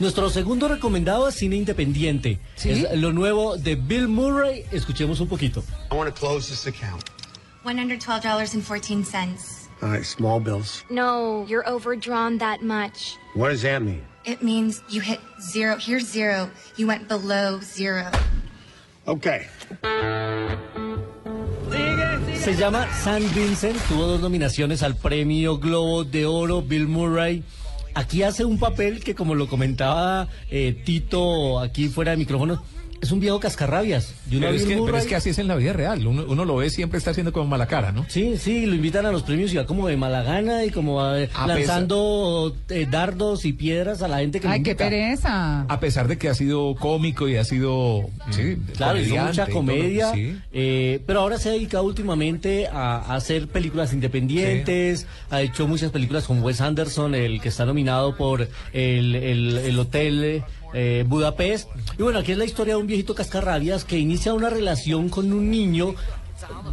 Nuestro segundo recomendado es cine independiente. Es lo nuevo de Bill Murray. Escuchemos un poquito. I want to close this account. $112.14. All right, small bills. No, you're overdrawn that much. What does that mean? It means you hit zero. Here's zero. You went below zero. Okay. Se llama San Vincent. Tuvo dos nominaciones al premio Globo de Oro. Bill Murray. Aquí hace un papel que, como lo comentaba eh, Tito aquí fuera de micrófono, es un viejo cascarrabias. Y uno Pero a es, que, pero es que así es en la vida real. Uno, uno lo ve siempre está haciendo como mala cara, ¿no? Sí, sí, lo invitan a los premios y va como de mala gana y como eh, A lanzando eh, dardos y piedras a la gente que lo Ay, qué pereza. A pesar de que ha sido cómico y ha sido. Sí, Claro, hizo mucha todo, comedia, sí. eh, pero ahora se ha dedicado últimamente a, a hacer películas independientes, ha hecho muchas películas con Wes Anderson, el que está nominado por el, el- el Hotel eh, Budapest. Y bueno, aquí es la historia de un viejito cascarrabias que inicia una relación con un niño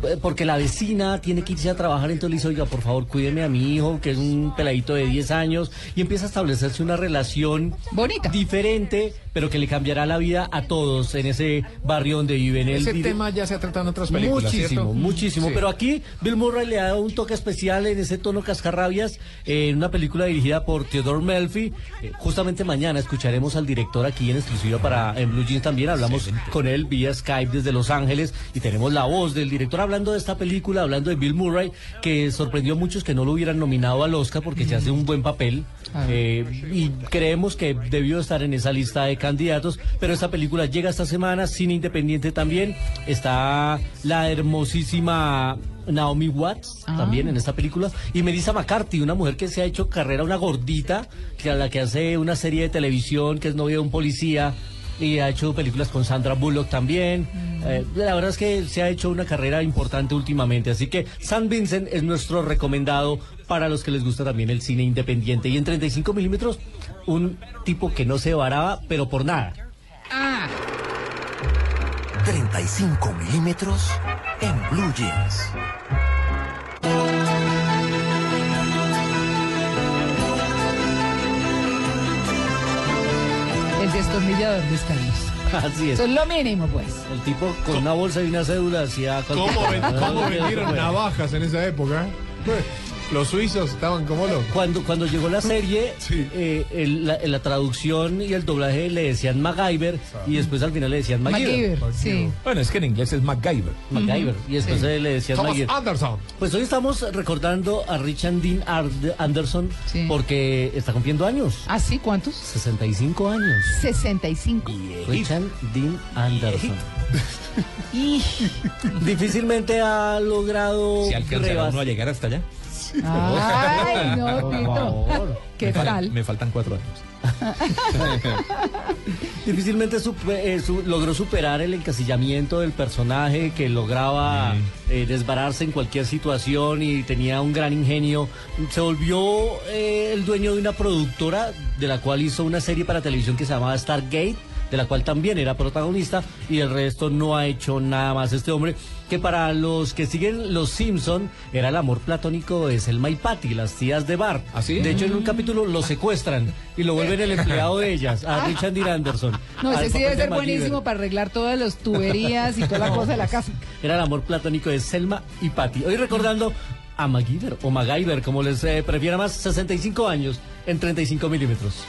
eh, porque la vecina tiene que irse a trabajar, entonces le dice, oiga, por favor, cuídeme a mi hijo, que es un peladito de 10 años, y empieza a establecerse una relación Bonita. diferente, pero que le cambiará la vida a todos en ese barrio donde viven. Ese tema ya se ha tratado en otras películas. Muchísimo, ¿cierto? muchísimo. Sí. Pero aquí Bill Murray le ha dado un toque especial en ese tono cascarrabias eh, en una película dirigida por Theodore Melfi. Eh, justamente mañana escucharemos al director aquí en exclusiva para en Blue Jeans también. Hablamos con él vía Skype desde Los Ángeles y tenemos la voz del director hablando de esta película, hablando de Bill Murray, que sorprendió a muchos que no lo hubieran nominado al Oscar porque se hace un buen papel. Eh, y creemos que debió estar en esa lista de candidatos, pero esta película llega esta semana, cine independiente también, está la hermosísima Naomi Watts Ah. también en esta película y Melissa McCarthy, una mujer que se ha hecho carrera, una gordita, que a la que hace una serie de televisión, que es novia de un policía y ha hecho películas con Sandra Bullock también. Eh, la verdad es que se ha hecho una carrera importante últimamente, así que San Vincent es nuestro recomendado para los que les gusta también el cine independiente. Y en 35 milímetros, un tipo que no se varaba, pero por nada. Ah, 35 milímetros en Blue Jeans. Destornillador de escaños. Así es. Eso es lo mínimo, pues. El tipo con una bolsa y una cédula hacía... ¿Cómo, ven- cómo vendieron navajas en esa época? Los suizos estaban como locos. Cuando, cuando llegó la serie, Sí. eh, el- la, la traducción y el doblaje le decían MacGyver y después al final le decían MacGyver. MacGyver, sí. Bueno, es que en inglés es MacGyver. MacGyver. Y después Sí. le decían Thomas MacGyver. Anderson. Pues hoy estamos recordando a Richard Dean Anderson Sí. porque está cumpliendo años. ¿Ah, sí? ¿Cuántos? 65 años. 65. Richard Dean Anderson. Y... Difícilmente ha logrado Si alcanzará uno a llegar hasta allá. Ay, no, Por Tito. favor. ¿Qué me, fal- tal? me faltan cuatro años. Difícilmente supe- eh, su- logró superar el encasillamiento del personaje que lograba eh, desbararse en cualquier situación y tenía un gran ingenio. Se volvió eh, el dueño de una productora de la cual hizo una serie para televisión que se llamaba Stargate, de la cual también era protagonista y el resto no ha hecho nada más este hombre que para los que siguen Los Simpson era el amor platónico de Selma y Patty, las tías de Bart. ¿Ah, sí? De hecho, en un capítulo lo secuestran y lo vuelven el empleado de ellas, a Richard Dean Anderson. No, ese sí debe de ser buenísimo para arreglar todas las tuberías y toda la cosa de la casa. Era el amor platónico de Selma y Patty. Hoy recordando a MacGyver o MacGyver, como les eh, prefiera más, 65 años en 35 milímetros.